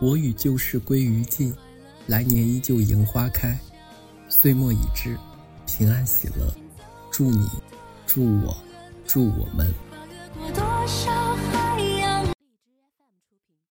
我与旧事归于尽，来年依旧迎花开。岁末已至，平安喜乐，祝你，祝我，祝我们。